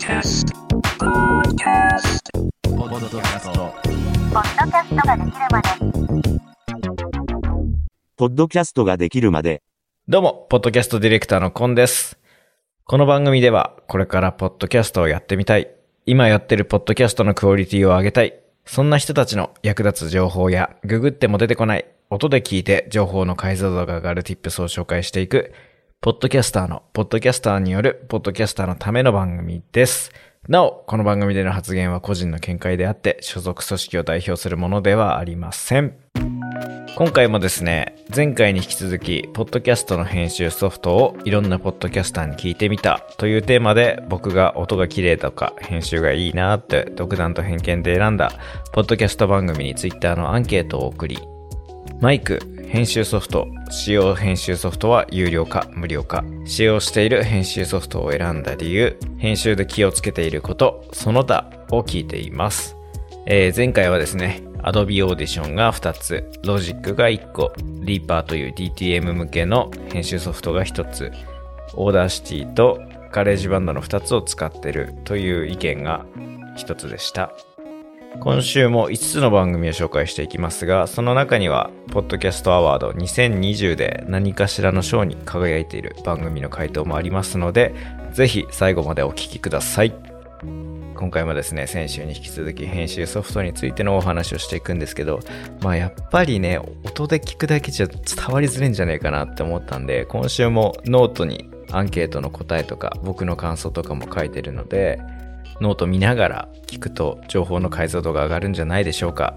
Podcast. Podcast. ポッドキャスト。ポッドキャストができるまでポッドキャストができるまで、どうも、ポッドキャストディレクターのコンです。この番組では、これからポッドキャストをやってみたい、今やってるポッドキャストのクオリティを上げたい、そんな人たちの役立つ情報や、ググっても出てこない、音で聞いて情報の解像度が上がる tips を紹介していく、ポッドキャスターの、ポッドキャスターによる、ポッドキャスターのための番組です。なお、この番組での発言は個人の見解であって、所属組織を代表するものではありません。今回もですね、前回に引き続き、ポッドキャストの編集ソフトをいろんなポッドキャスターに聞いてみたというテーマで、僕が音が綺麗とか編集がいいなって独断と偏見で選んだ、ポッドキャスト番組に Twitter のアンケートを送り、マイク、編集ソフト、使用編集ソフトは有料か無料か、使用している編集ソフトを選んだ理由、編集で気をつけていること、その他を聞いています。えー前回はですね、Adobe Audition が2つ、Logic が1個、Reaper という DTM 向けの編集ソフトが1つ、Audacity と GarageBand の2つを使ってるという意見が1つでした。今週も5つの番組を紹介していきますが、その中には、ポッドキャストアワード2020で何かしらの賞に輝いている番組の回答もありますので、ぜひ最後までお聞きください。今回もですね、先週に引き続き編集ソフトについてのお話をしていくんですけど、まあやっぱりね、音で聞くだけじゃ伝わりづらいんじゃねえかなって思ったんで、今週もノートにアンケートの答えとか、僕の感想とかも書いてるので、ノート見ながら聞くと情報の解像度が上がるんじゃないでしょうか。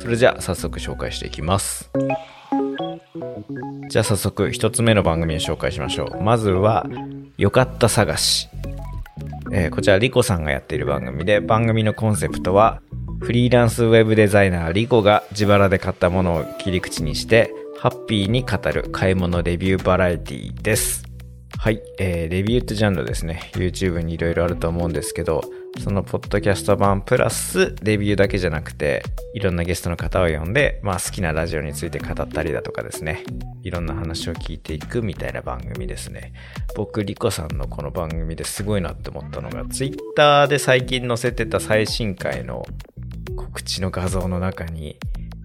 それじゃあ早速紹介していきます。じゃあ早速一つ目の番組を紹介しましょう。まずは、よかった探し。えーこちらリコさんがやっている番組で番組のコンセプトはフリーランスウェブデザイナーリコが自腹で買ったものを切り口にしてハッピーに語る買い物レビューバラエティです。はい、えーレビューってジャンルですね。YouTube にいろいろあると思うんですけど、そのポッドキャスト版プラスレビューだけじゃなくて、いろんなゲストの方を呼んで、まあ好きなラジオについて語ったりだとかですね、いろんな話を聞いていくみたいな番組ですね。僕、リコさんのこの番組ですごいなって思ったのが、Twitter で最近載せてた最新回の告知の画像の中に、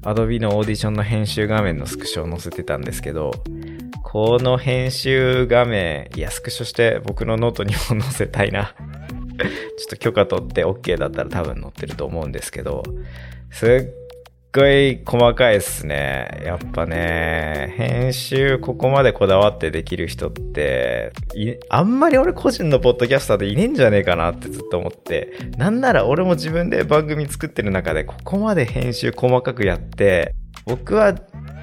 Adobe のオーディションの編集画面のスクショを載せてたんですけど、この編集画面、いや、スクショして僕のノートにも載せたいな。ちょっと許可取って OK だったら多分載ってると思うんですけど、すっごい細かいっすね。やっぱね、編集ここまでこだわってできる人って、あんまり俺個人のポッドキャスターでいねえんじゃねえかなってずっと思って、なんなら俺も自分で番組作ってる中でここまで編集細かくやって、僕は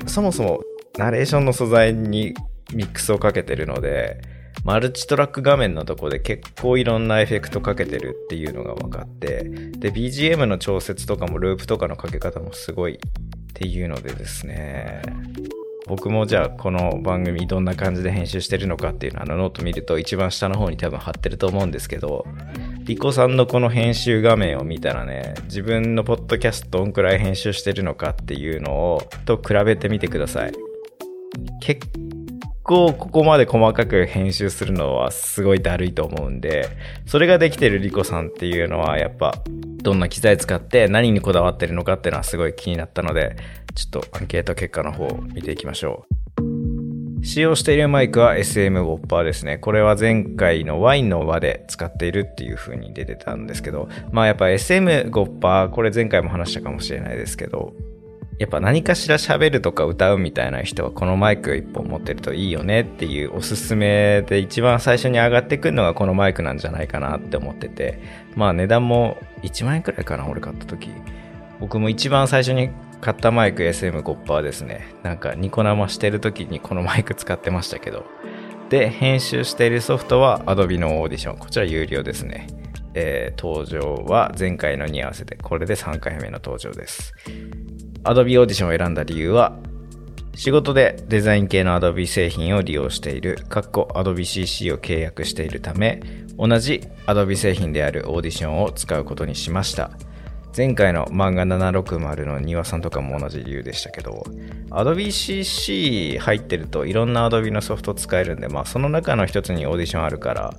そもそもナレーションの素材にミックスをかけてるので、マルチトラック画面のとこで結構いろんなエフェクトかけてるっていうのが分かって、で、BGM の調節とかもループとかのかけ方もすごいっていうのでですね、僕もじゃあこの番組どんな感じで編集してるのかっていうのをあのノート見ると一番下の方に多分貼ってると思うんですけど、リコさんのこの編集画面を見たらね、自分のポッドキャストどんくらい編集してるのかっていうのをと比べてみてください。結構ここまで細かく編集するのはすごいだるいと思うんで、それができてるリコさんっていうのはやっぱどんな機材使って何にこだわってるのかっていうのはすごい気になったので、ちょっとアンケート結果の方を見ていきましょう。使用しているマイクは SM ウォッパーですね。これは前回のワインの輪で使っているっていう風に出てたんですけど、まあやっぱ SM ウォッパー、これ前回も話したかもしれないですけど、やっぱ何かしら喋るとか歌うみたいな人はこのマイク一本持ってるといいよねっていうおすすめで一番最初に上がってくるのがこのマイクなんじゃないかなって思ってて。まあ値段も1万円くらいかな俺買った時。僕も一番最初に買ったマイク SM5% ですね。なんかニコ生してる時にこのマイク使ってましたけど。で編集しているソフトは Adobe のオーディション。こちら有料ですね。えー登場は前回のに合わせてこれで3回目の登場です。Adobe Audition を選んだ理由は、仕事でデザイン系の Adobe 製品を利用している、かっこ Adobe CC を契約しているため、同じ Adobe 製品である Audition を使うことにしました。前回の漫画760の庭さんとかも同じ理由でしたけど、Adobe CC 入ってるといろんな Adobe のソフト使えるんで、まあその中の一つに Audition あるから、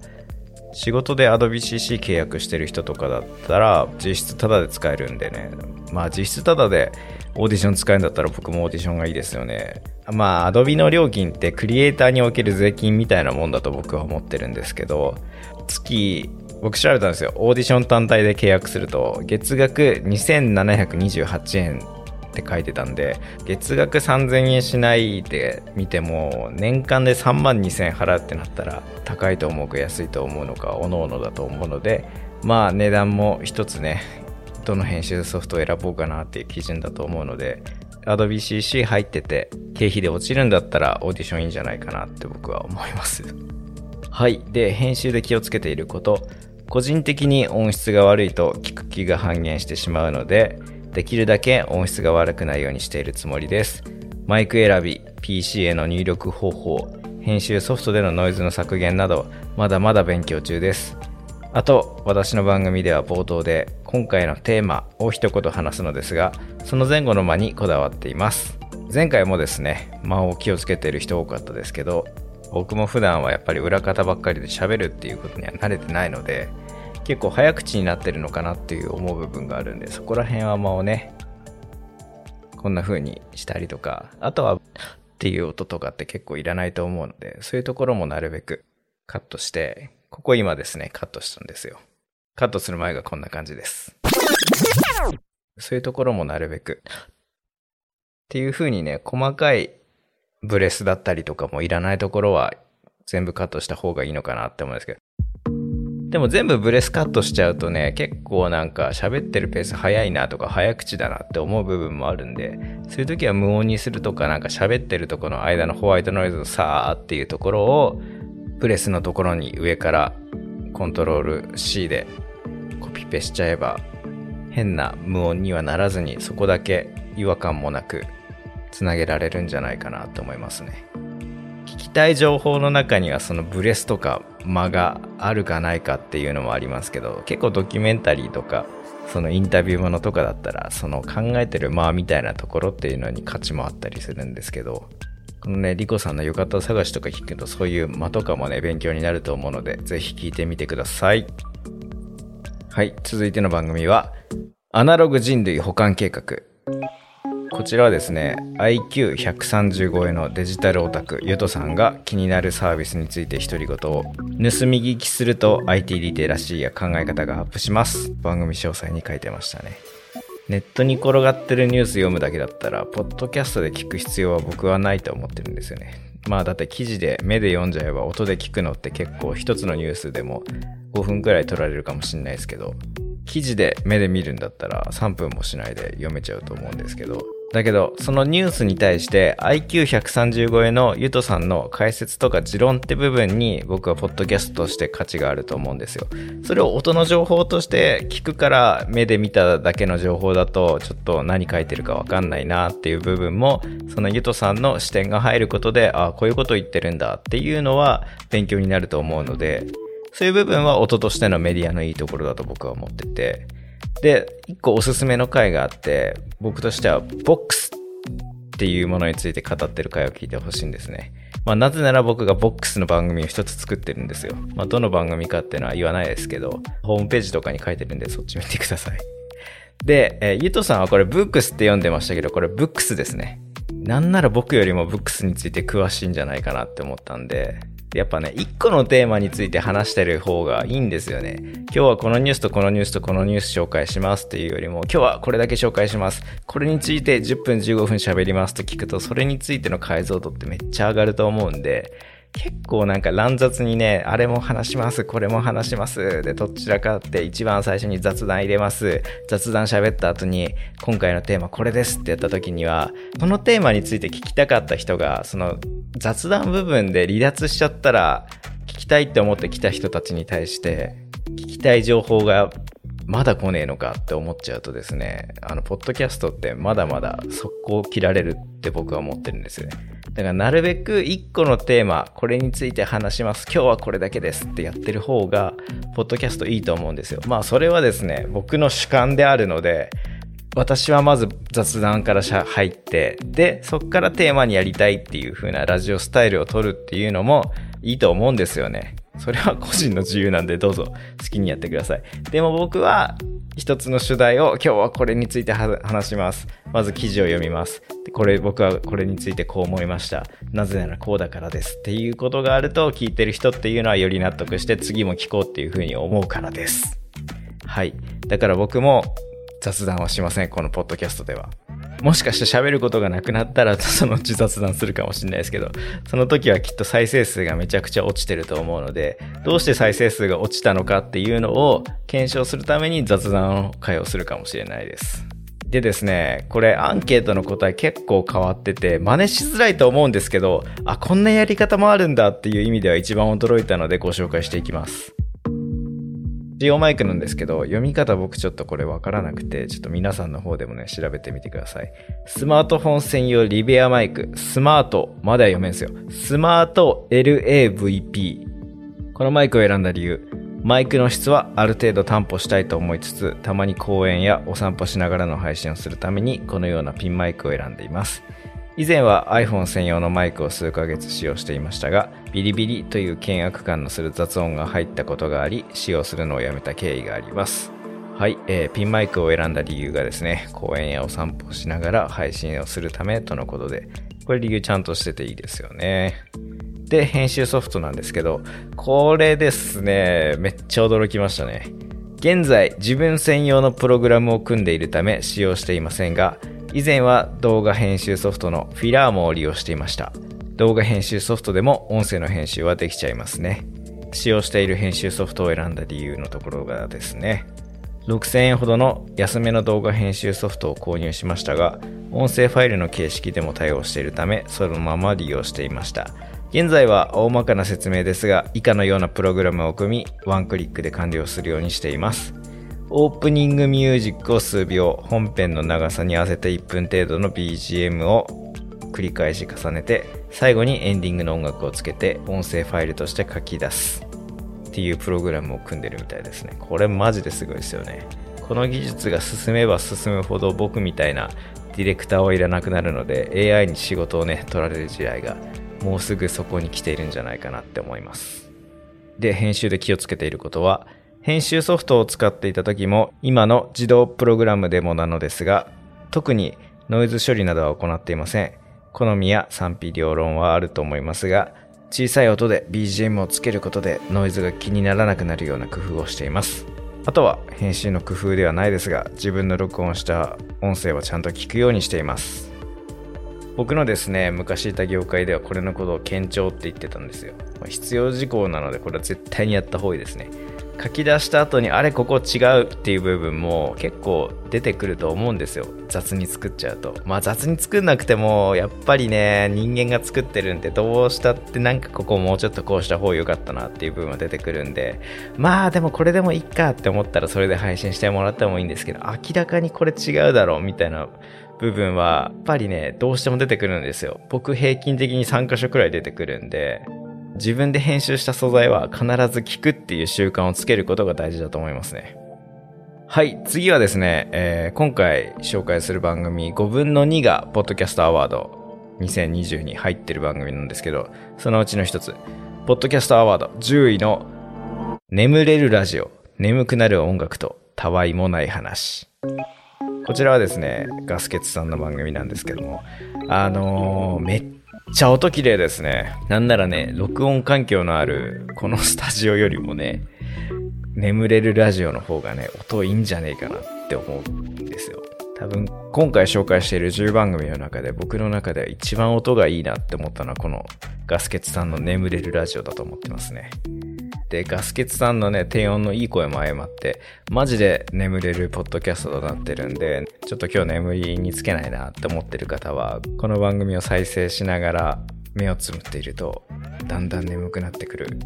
仕事で Adobe CC 契約してる人とかだったら実質タダで使えるんでねまあ実質タダでオーディション使えるんだったら僕もオーディションがいいですよね。まあ Adobe の料金ってクリエイターにおける税金みたいなもんだと僕は思ってるんですけど月僕調べたんですよ。オーディション単体で契約すると月額2728円って書いてたんで月額3000円しないで見ても年間で3万2000円払うってなったら高いと思うか安いと思うのかおのおのだと思うのでまあ値段も一つねどの編集ソフトを選ぼうかなっていう基準だと思うので Adobe CC 入ってて経費で落ちるんだったらオーディションいいんじゃないかなって僕は思います。はい。で編集で気をつけていること。個人的に音質が悪いと聞く気が半減してしまうのでできるだけ音質が悪くないようにしているつもりです。マイク選び PC への入力方法編集ソフトでのノイズの削減などまだまだ勉強中です。あと私の番組では冒頭で今回のテーマを一言話すのですがその前後の間にこだわっています。前回もですね間を気をつけている人多かったですけど僕も普段はやっぱり裏方ばっかりで喋るっていうことには慣れてないので結構早口になってるのかなっていう思う部分があるんでそこら辺は間をねこんな風にしたりとかあとはっていう音とかって結構いらないと思うのでそういうところもなるべくカットしてここ今ですねカットしたんですよ。カットする前がこんな感じです。そういうところもなるべく。っていう風にね細かいブレスだったりとかもいらないところは全部カットした方がいいのかなって思うんですけど。でも全部ブレスカットしちゃうとね、結構なんか喋ってるペース早いなとか早口だなって思う部分もあるんで、そういう時は無音にするとかなんか喋ってるとこの間のホワイトノイズのさーっていうところを、プレスのところに上からコントロール C でペしちゃえば、変な無音にはならずにそこだけ違和感もなくつなげられるんじゃないかなと思いますね。聞きたい情報の中にはそのブレスとか間があるかないかっていうのもありますけど結構ドキュメンタリーとかそのインタビューものとかだったらその考えてる間みたいなところっていうのに価値もあったりするんですけどこのねリコさんの浴衣探しとか聞くとそういう間とかもね勉強になると思うのでぜひ聞いてみてくださいはい続いての番組はアナログ人類保管計画。こちらはですね IQ130 超えのデジタルオタクゆとさんが気になるサービスについて独り言を盗み聞きすると IT リテラシーや考え方がアップします。番組詳細に書いてましたね。ネットに転がってるニュース読むだけだったらポッドキャストで聞く必要は僕はないと思ってるんですよね。まあだって記事で目で読んじゃえば音で聞くのって結構一つのニュースでも5分くらい取られるかもしれないですけど記事で目で見るんだったら3分もしないで読めちゃうと思うんですけどだけど、そのニュースに対して IQ130 超えのゆとさんの解説とか持論って部分に僕はポッドキャストとして価値があると思うんですよ。それを音の情報として聞くから目で見ただけの情報だとちょっと何書いてるかわかんないなっていう部分もそのゆとさんの視点が入ることでああこういうこと言ってるんだっていうのは勉強になると思うのでそういう部分は音としてのメディアのいいところだと僕は思っててで、一個おすすめの回があって、僕としては、ボックスっていうものについて語ってる回を聞いてほしいんですね。まあ、なぜなら僕がボックスの番組を一つ作ってるんですよ。まあ、どの番組かっていうのは言わないですけど、ホームページとかに書いてるんで、そっち見てください。で、えー、ゆとさんはこれブックスって読んでましたけど、これブックスですね。なんなら僕よりもブックスについて詳しいんじゃないかなって思ったんで、やっぱね、一個のテーマについて話してる方がいいんですよね。今日はこのニュースとこのニュースとこのニュース紹介しますっていうよりも、今日はこれだけ紹介します。これについて10分15分喋りますと聞くと、それについての解像度ってめっちゃ上がると思うんで、結構なんか乱雑にね、あれも話します、これも話します。で、どちらかって一番最初に雑談入れます。雑談喋った後に、今回のテーマこれですってやった時には、そのテーマについて聞きたかった人が、その雑談部分で離脱しちゃったら、聞きたいって思ってきた人たちに対して、聞きたい情報がまだ来ねえのかって思っちゃうとですね、あの、ポッドキャストってまだまだ速攻切られるって僕は思ってるんですよね。だからなるべく一個のテーマ、これについて話します。今日はこれだけですってやってる方が、ポッドキャストいいと思うんですよ。まあそれはですね、僕の主観であるので、私はまず雑談から入って、で、そっからテーマにやりたいっていう風なラジオスタイルを取るっていうのもいいと思うんですよね。それは個人の自由なんでどうぞ好きにやってください。でも僕は一つの主題を今日はこれについて話します。まず記事を読みます。これ僕はこれについてこう思いました。なぜならこうだからですっていうことがあると聞いてる人っていうのはより納得して次も聞こうっていうふうに思うからです。はい。だから僕も雑談はしません。このポッドキャストでは。もしかして喋ることがなくなったらそのうち雑談するかもしれないですけど、その時はきっと再生数がめちゃくちゃ落ちてると思うので、どうして再生数が落ちたのかっていうのを検証するために雑談会をするかもしれないです。でですね、これアンケートの答え結構変わってて、真似しづらいと思うんですけど、あ、こんなやり方もあるんだっていう意味では一番驚いたのでご紹介していきます。使用マイクなんですけど、読み方僕ちょっとこれわからなくて、ちょっと皆さんの方でもね、調べてみてください。スマートフォン専用リベアマイク、スマート、まだ読めんすよ。スマート LAVP。このマイクを選んだ理由、マイクの質はある程度担保したいと思いつつ、たまに公園やお散歩しながらの配信をするために、このようなピンマイクを選んでいます。以前は iPhone 専用のマイクを数ヶ月使用していましたが、ビリビリという険悪感のする雑音が入ったことがあり、使用するのをやめた経緯があります。はい、えー、ピンマイクを選んだ理由がですね、公園やお散歩しながら配信をするためとのことで、これ理由ちゃんとしてていいですよね。で、編集ソフトなんですけど、これですね、めっちゃ驚きましたね。現在、自分専用のプログラムを組んでいるため使用していませんが、以前は動画編集ソフトのフィラーモを利用していました。動画編集ソフトでも音声の編集はできちゃいますね。使用している編集ソフトを選んだ理由のところがですね、6000円ほどの安めの動画編集ソフトを購入しましたが、音声ファイルの形式でも対応しているため、そのまま利用していました。現在は大まかな説明ですが、以下のようなプログラムを組み、ワンクリックで完了するようにしています。オープニングミュージックを数秒、本編の長さに合わせて1分程度の BGM を繰り返し重ねて、最後にエンディングの音楽をつけて、音声ファイルとして書き出す。っていうプログラムを組んでるみたいですね。これマジですごいですよね。この技術が進めば進むほど僕みたいなディレクターはいらなくなるので AI に仕事をね取られる時代がもうすぐそこに来ているんじゃないかなって思いますで編集で気をつけていることは編集ソフトを使っていた時も今の自動プログラムでもなのですが、特にノイズ処理などは行っていません。好みや賛否両論はあると思いますが、小さい音で BGM をつけることでノイズが気にならなくなるような工夫をしています。あとは編集の工夫ではないですが、自分の録音した音声はちゃんと聞くようにしています。僕のですね、昔いた業界ではこれのことを堅調って言ってたんですよ。必要事項なのでこれは絶対にやった方がいいですね。書き出した後にあれここ違うっていう部分も結構出てくると思うんですよ。雑に作っちゃうと。まあ雑に作んなくてもやっぱりね人間が作ってるんでどうしたってなんかここもうちょっとこうした方が良かったなっていう部分は出てくるんで。まあでもこれでもいいかって思ったらそれで配信してもらってもいいんですけど明らかにこれ違うだろうみたいな部分はやっぱりねどうしても出てくるんですよ。僕平均的に3箇所くらい出てくるんで。自分で編集した素材は必ず聞くっていう習慣をつけることが大事だと思いますね。はい、次はですね、えー、今回紹介する番組5分の2がポッドキャストアワード2020に入ってる番組なんですけど、そのうちの一つ、ポッドキャストアワード10位の眠れるラジオ、眠くなる音楽とたわいもない話。こちらはですね、ガスケツさんの番組なんですけども、あのー、めっちゃ音綺麗ですね。なんならね、録音環境のあるこのスタジオよりもね、眠れるラジオの方がね、音いいんじゃねえかなって思うんですよ。多分、今回紹介している10番組の中で僕の中で一番音がいいなって思ったのはこのガスケツさんの眠れるラジオだと思ってますね。で、ガスケツさんのね、低音のいい声も相まって、マジで眠れるポッドキャストとなってるんで、ちょっと今日眠りにつけないなって思ってる方は、この番組を再生しながら目をつむっていると、だんだん眠くなってくる。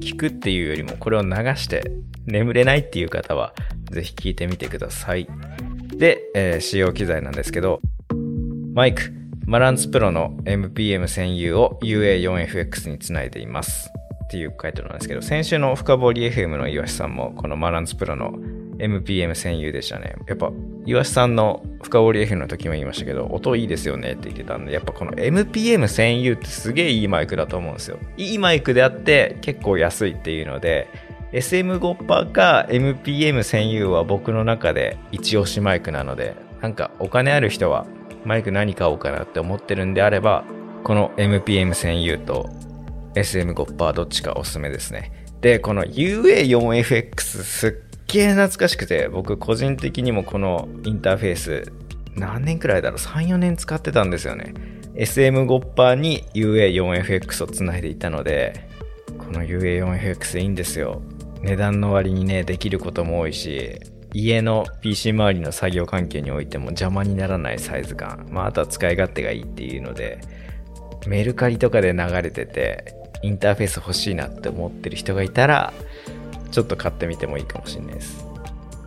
聞くっていうよりもこれを流して眠れないっていう方は、ぜひ聞いてみてください。で、えー、使用機材なんですけど、マイク、マランツプロの MPM 専用を UA4FX につないでいます。っていう回答なんですけど、先週の深掘り FM の岩橋さんも、このマランズプロの MPM 専用でしたね。やっぱ、岩橋さんの深掘り FM の時も言いましたけど、音いいですよねって言ってたんで、やっぱこの MPM1000U ってすげえいいマイクだと思うんですよ。いいマイクであって結構安いっていうので、SM5% か MPM1000U は僕の中で一押しマイクなので、なんかお金ある人はマイク何買おうかなって思ってるんであれば、この MPM1000U と SM5% どっちかおすすめですね。で、この UA4FX すっげえ懐かしくて、僕個人的にもこのインターフェース何年くらいだろう ?3、4年使ってたんですよね。SM5% に UA4FX をつないでいたので、この UA4FX いいんですよ。値段の割にね、できることも多いし、家の PC 周りの作業環境においても邪魔にならないサイズ感。まあ、あとは使い勝手がいいっていうので、メルカリとかで流れてて、インターフェース欲しいなって思ってる人がいたら、ちょっと買ってみてもいいかもしれないです。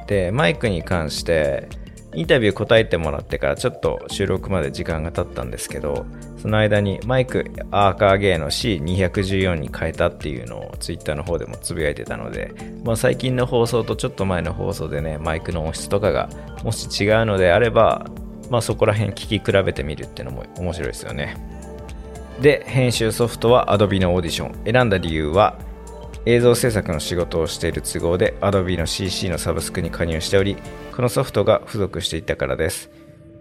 で、マイクに関して、インタビュー答えてもらってからちょっと収録まで時間が経ったんですけど、その間にマイクアーカーゲーの C214 に変えたっていうのを Twitter の方でもつぶやいてたので、まあ、最近の放送とちょっと前の放送でね、マイクの音質とかがもし違うのであれば、まあ、そこら辺聞き比べてみるっていうのも面白いですよね。で、編集ソフトは Adobe のオーディション。選んだ理由は、映像制作の仕事をしている都合で Adobe の CC のサブスクに加入しており、このソフトが付属していたからです。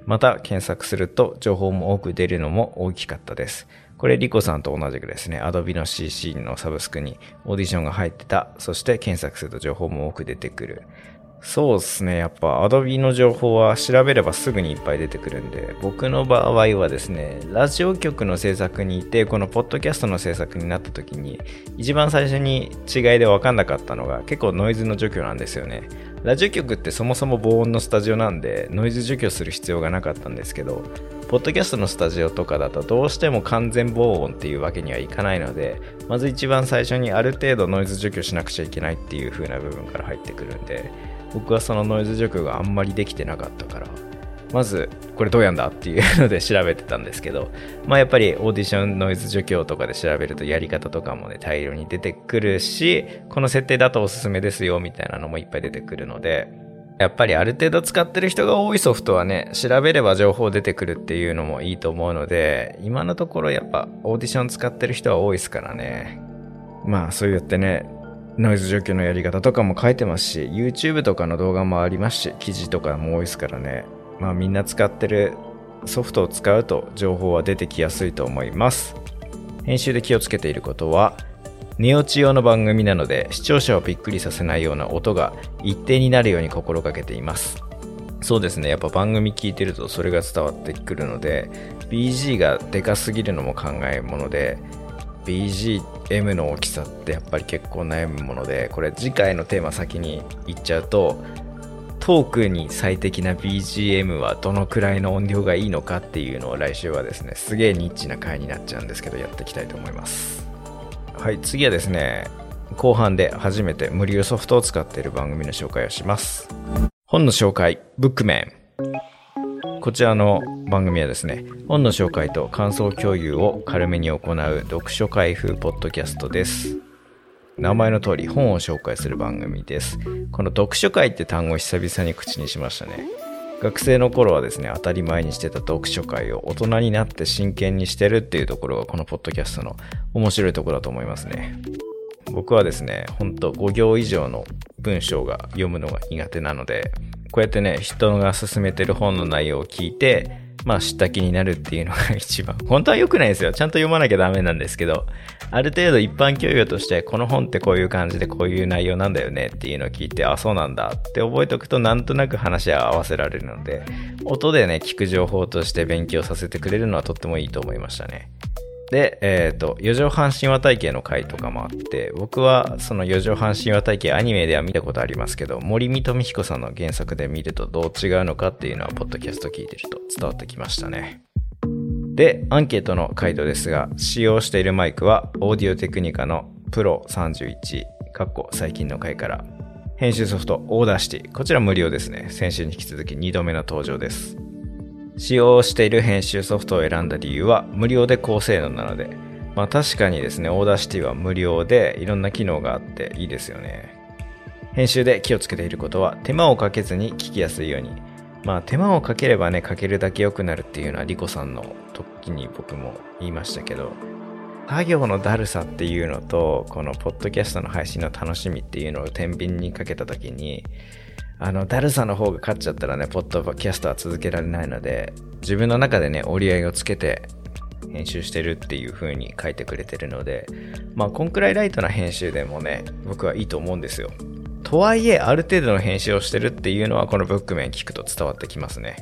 また、検索すると情報も多く出るのも大きかったです。これ、リコさんと同じくですね、Adobe の CC のサブスクにオーディションが入ってた。そして検索すると情報も多く出てくる。そうですね。やっぱ Adobe の情報は調べればすぐにいっぱい出てくるんで、僕の場合はですね、ラジオ局の制作にいて、このポッドキャストの制作になった時に、一番最初に違いで分かんなかったのが結構ノイズの除去なんですよね。ラジオ局ってそもそも防音のスタジオなんで、ノイズ除去する必要がなかったんですけど、ポッドキャストのスタジオとかだとどうしても完全防音っていうわけにはいかないので、まず一番最初にある程度ノイズ除去しなくちゃいけないっていう風な部分から入ってくるんで、僕はそのノイズ除去があんまりできてなかったから、まずこれどうやんだっていうので調べてたんですけど、まあやっぱりオーディションノイズ除去とかで調べるとやり方とかもね大量に出てくるし、この設定だとおすすめですよみたいなのもいっぱい出てくるので、やっぱりある程度使ってる人が多いソフトはね、調べれば情報出てくるっていうのもいいと思うので、今のところやっぱオーディション使ってる人は多いですからね。まあそうやってね、ノイズ除去のやり方とかも書いてますし、YouTube とかの動画もありますし、記事とかも多いですからね。まあみんな使ってるソフトを使うと情報は出てきやすいと思います。編集で気をつけていることは、寝落ち用の番組なので視聴者をびっくりさせないような音が一定になるように心がけています。そうですね、やっぱ番組聞いてるとそれが伝わってくるので、BG がでかすぎるのも考えもので、BGM の大きさってやっぱり結構悩むもので、これ次回のテーマ先に言っちゃうと、トークに最適な BGM はどのくらいの音量がいいのかっていうのを来週はですね、すげえニッチな回になっちゃうんですけど、やっていきたいと思います。はい、次はですね、後半で初めて無料ソフトを使っている番組の紹介をします。本の紹介、ブックメン。こちらの番組はですね、本の紹介と感想共有を軽めに行う読書会風ポッドキャストです。名前の通り本を紹介する番組です。この読書会って単語を久々に口にしましたね。学生の頃はですね、当たり前にしてた読書会を大人になって真剣にしてるっていうところがこのポッドキャストの面白いところだと思いますね。僕はですね、ほんと5行以上の文章が読むのが苦手なので、こうやってね、人が勧めてる本の内容を聞いて、まあ知った気になるっていうのが一番。本当は良くないですよ。ちゃんと読まなきゃダメなんですけど、ある程度一般教養として、この本ってこういう感じでこういう内容なんだよねっていうのを聞いて、あ、そうなんだって覚えておくとなんとなく話は合わせられるので、音でね、聞く情報として勉強させてくれるのはとってもいいと思いましたね。で、えっ、と、四畳半神話体系の回とかもあって、僕はその四畳半神話体系アニメでは見たことありますけど、森見登美彦さんの原作で見るとどう違うのかっていうのは、ポッドキャスト聞いてると伝わってきましたね。で、アンケートの回答ですが、使用しているマイクは、オーディオテクニカの PRO31、かっこ最近の回から、編集ソフト、 Audacity。こちら無料ですね。先週に引き続き2度目の登場です。使用している編集ソフトを選んだ理由は無料で高性能なので、まあ確かにですね、 Audacity は無料でいろんな機能があっていいですよね。編集で気をつけていることは手間をかけずに聞きやすいように、まあ手間をかければね、かけるだけ良くなるっていうのはリコさんの時に僕も言いましたけど、作業のだるさっていうのと、このポッドキャストの配信の楽しみっていうのを天秤にかけた時に、あの、だるさの方が勝っちゃったらね、ポッドキャストは続けられないので、自分の中でね、折り合いをつけて編集してるっていう風に書いてくれてるので、まあ、こんくらいライトな編集でもね、僕はいいと思うんですよ。とはいえ、ある程度の編集をしてるっていうのは、このブック面聞くと伝わってきますね。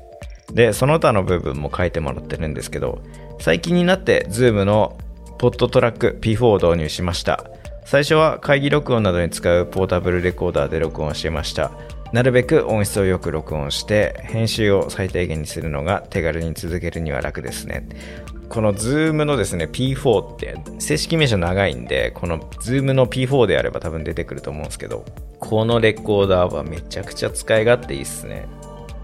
で、その他の部分も書いてもらってるんですけど、最近になって Zoom のポッドトラック P4 を導入しました。最初は会議録音などに使うポータブルレコーダーで録音してました。なるべく音質をよく録音して編集を最低限にするのが手軽に続けるには楽ですね。この Zoom のですね P4 って正式名称長いんでこの Zoom の P4 であれば多分出てくると思うんですけどこのレコーダーはめちゃくちゃ使い勝手いいっすね。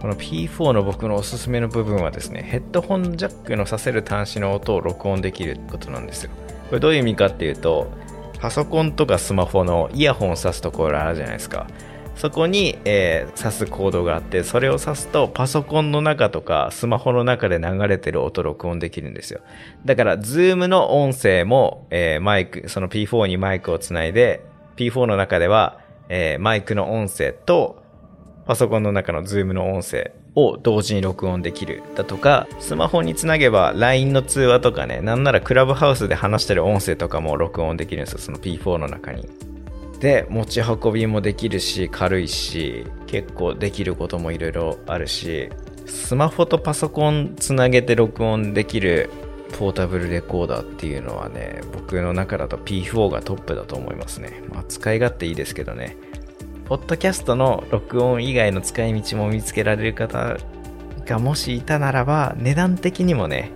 この P4 の僕のおすすめの部分はですねヘッドホンジャックのさせる端子の音を録音できることなんですよ。これどういう意味かっていうとパソコンとかスマホのイヤホンを挿すところあるじゃないですか。そこに、えー、挿すコードがあって、それを挿すとパソコンの中とかスマホの中で流れてる音録音できるんですよ。だから、 Zoom の音声も、えー、マイク、その P4 にマイクをつないで、P4 の中では、えー、マイクの音声と、パソコンの中の Zoom の音声を同時に録音できるだとか、スマホにつなげば LINE の通話とかね、なんならクラブハウスで話してる音声とかも録音できるんですよ、その P4 の中に。で持ち運びもできるし軽いし結構できることもいろいろあるしスマホとパソコンつなげて録音できるポータブルレコーダーっていうのはね僕の中だと P4 がトップだと思いますね、まあ、使い勝手いいですけどね。ポッドキャストの録音以外の使い道も見つけられる方がもしいたならば値段的にもね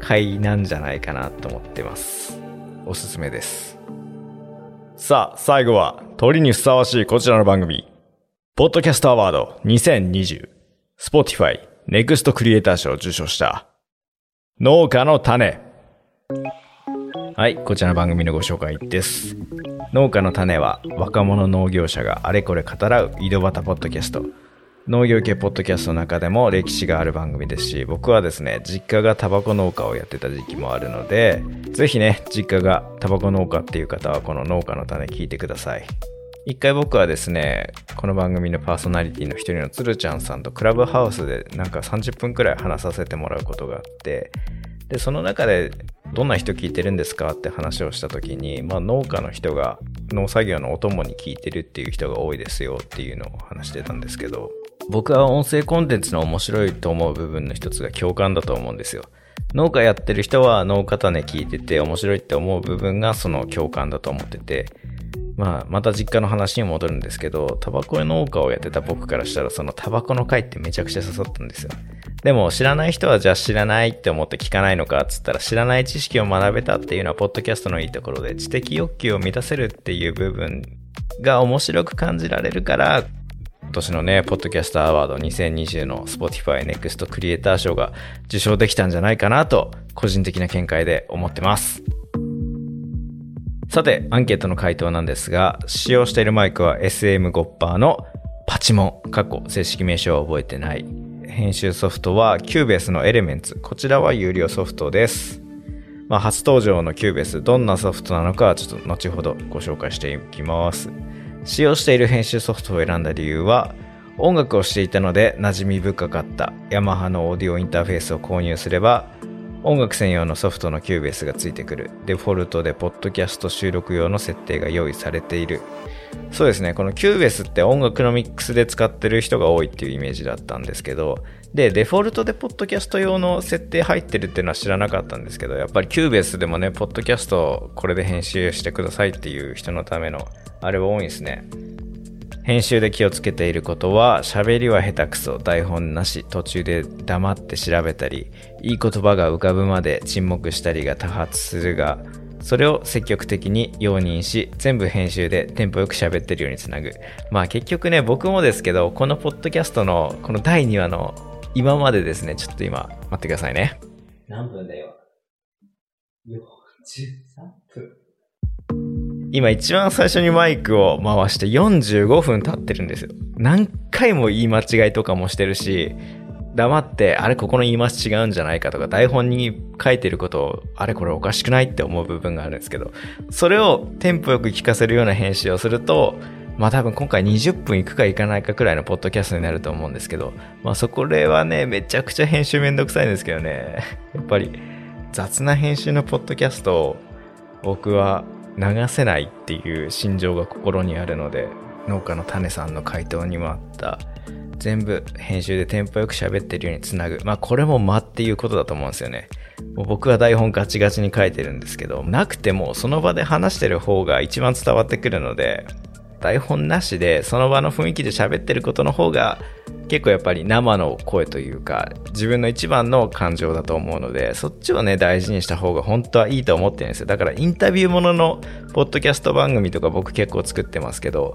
買いなんじゃないかなと思ってます。おすすめです。さあ、最後は、鳥にふさわしいこちらの番組。ポッドキャストアワード2020。Spotify Next クリエイター賞を受賞した。農家の種。はい、こちらの番組のご紹介です。農家の種は若者農業者があれこれ語らう井戸端ポッドキャスト。農業系ポッドキャストの中でも歴史がある番組ですし、僕はですね、実家がタバコ農家をやってた時期もあるので、ぜひね、実家がタバコ農家っていう方はこの農家の種聞いてください。一回僕はですね、この番組のパーソナリティの一人のつるちゃんさんとクラブハウスでなんか30分くらい話させてもらうことがあって、で、その中でどんな人聞いてるんですかって話をした時に、まあ農家の人が農作業のお供に聞いてるっていう人が多いですよっていうのを話してたんですけど、僕は音声コンテンツの面白いと思う部分の一つが共感だと思うんですよ。農家やってる人は農家種聞いてて面白いって思う部分がその共感だと思ってて、まあ、また実家の話に戻るんですけど、タバコ農家をやってた僕からしたら、そのタバコの回ってめちゃくちゃ刺さったんですよ。でも、知らない人はじゃあ知らないって思って聞かないのかっつったら、知らない知識を学べたっていうのは、ポッドキャストのいいところで、知的欲求を満たせるっていう部分が面白く感じられるから、今年のね、ポッドキャストアワード2020の Spotify Next クリエイター賞が受賞できたんじゃないかなと、個人的な見解で思ってます。さて、アンケートの回答なんですが、使用しているマイクは SM5% のパチモン、過去正式名称は覚えてない。編集ソフトは Cubase の Elements。こちらは有料ソフトです。まあ、初登場の Cubase、どんなソフトなのかはちょっと後ほどご紹介していきます。使用している編集ソフトを選んだ理由は、音楽をしていたので馴染み深かったヤマハのオーディオインターフェースを購入すれば、音楽専用のソフトの Cubase がついてくる。デフォルトでポッドキャスト収録用の設定が用意されている。そうですね、この Cubase って音楽のミックスで使ってる人が多いっていうイメージだったんですけど、で、デフォルトでポッドキャスト用の設定入ってるっていうのは知らなかったんですけど、やっぱり Cubase でもね、ポッドキャストこれで編集してくださいっていう人のための、あれは多いんですね。編集で気をつけていることは喋りは下手くそ台本なし途中で黙って調べたりいい言葉が浮かぶまで沈黙したりが多発するがそれを積極的に容認し全部編集でテンポよく喋ってるようにつなぐ。まあ結局ね僕もですけどこのポッドキャストのこの第2話の今までですねちょっと今待ってくださいね。何分だよ。43分。今一番最初にマイクを回して45分経ってるんですよ。何回も言い間違いとかもしてるし、黙って、あれここの言い回し違うんじゃないかとか、台本に書いてることを、あれこれおかしくないって思う部分があるんですけど、それをテンポよく聞かせるような編集をすると、まあ多分今回20分いくかいかないかくらいのポッドキャストになると思うんですけど、まあそこではね、めちゃくちゃ編集めんどくさいんですけどね、やっぱり雑な編集のポッドキャストを僕は流せないっていう心情が心にあるので、農家の種さんの回答にもあった、全部編集でテンポよく喋ってるようにつなぐ。まあこれも間っていうことだと思うんですよね。もう僕は台本ガチガチに書いてるんですけど、なくてもその場で話してる方が一番伝わってくるので、台本なしでその場の雰囲気で喋ってることの方が結構やっぱり生の声というか自分の一番の感情だと思うのでそっちをね大事にした方が本当はいいと思ってるんですよだからインタビューもののポッドキャスト番組とか僕結構作ってますけど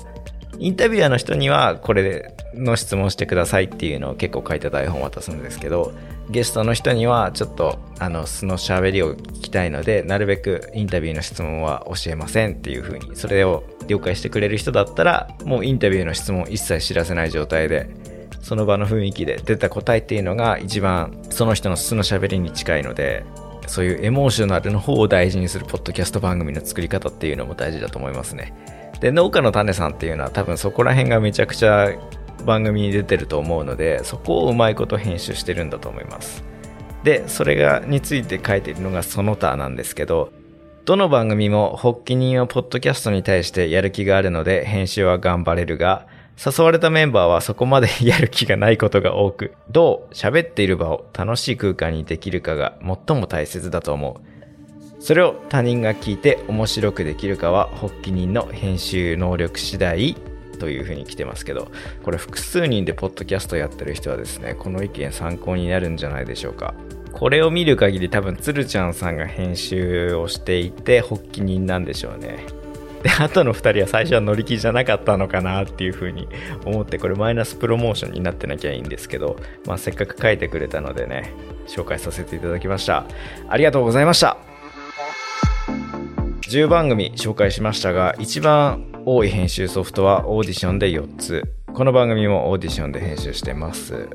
インタビュアーの人にはこれの質問してくださいっていうのを結構書いた台本を渡すんですけどゲストの人にはちょっとあの素の喋りを聞きたいのでなるべくインタビューの質問は教えませんっていう風にそれを了解してくれる人だったらもうインタビューの質問一切知らせない状態でその場の雰囲気で出た答えっていうのが一番その人の素の喋りに近いのでそういうエモーショナルの方を大事にするポッドキャスト番組の作り方っていうのも大事だと思いますね。で農家の種さんっていうのは多分そこら辺がめちゃくちゃ番組に出てると思うのでそこをうまいこと編集してるんだと思います。でそれがについて書いているのがその他なんですけどどの番組も発起人はポッドキャストに対してやる気があるので編集は頑張れるが誘われたメンバーはそこまでやる気がないことが多くどう喋っている場を楽しい空間にできるかが最も大切だと思う。それを他人が聞いて面白くできるかは発起人の編集能力次第というふうに来てますけどこれ複数人でポッドキャストやってる人はですねこの意見参考になるんじゃないでしょうか。これを見る限り多分つるちゃんさんが編集をしていて発起人なんでしょうね。で後の2人は最初は乗り気じゃなかったのかなっていう風に思ってこれマイナスプロモーションになってなきゃいいんですけど、まあ、せっかく書いてくれたのでね紹介させていただきました。ありがとうございました。10番組紹介しましたが一番多い編集ソフトはオーディションで4つ。この番組もオーディションで編集してます。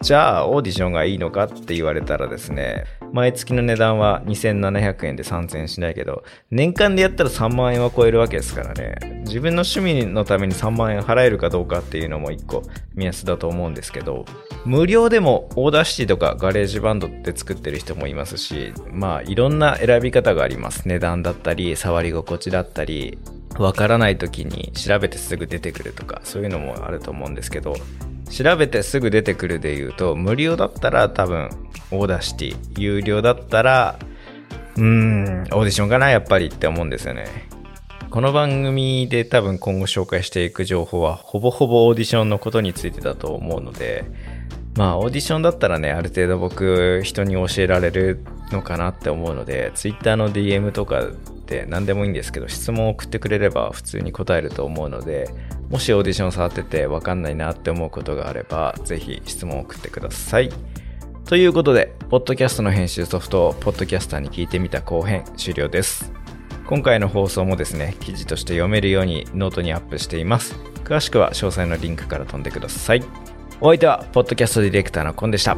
じゃあオーディションがいいのかって言われたらですね毎月の値段は2700円で3000円しないけど年間でやったら3万円は超えるわけですからね。自分の趣味のために3万円払えるかどうかっていうのも1個目安だと思うんですけど無料でも Audacity とか GarageBand って作ってる人もいますしまあいろんな選び方があります。値段だったり触り心地だったりわからない時に調べてすぐ出てくるとかそういうのもあると思うんですけど調べてすぐ出てくるで言うと無料だったら多分 Audacity 有料だったらうーんオーディションかなやっぱりって思うんですよね。この番組で多分今後紹介していく情報はほぼほぼオーディションのことについてだと思うのでまあオーディションだったらねある程度僕人に教えられるのかなって思うので Twitter の DM とかで何でもいいんですけど質問を送ってくれれば普通に答えると思うのでもしオーディションを触ってて分かんないなって思うことがあればぜひ質問を送ってください。ということでポッドキャストの編集ソフトをポッドキャスターに聞いてみた後編終了です。今回の放送もですね記事として読めるようにノートにアップしています。詳しくは詳細のリンクから飛んでください。お相手はポッドキャストディレクターのコンでした。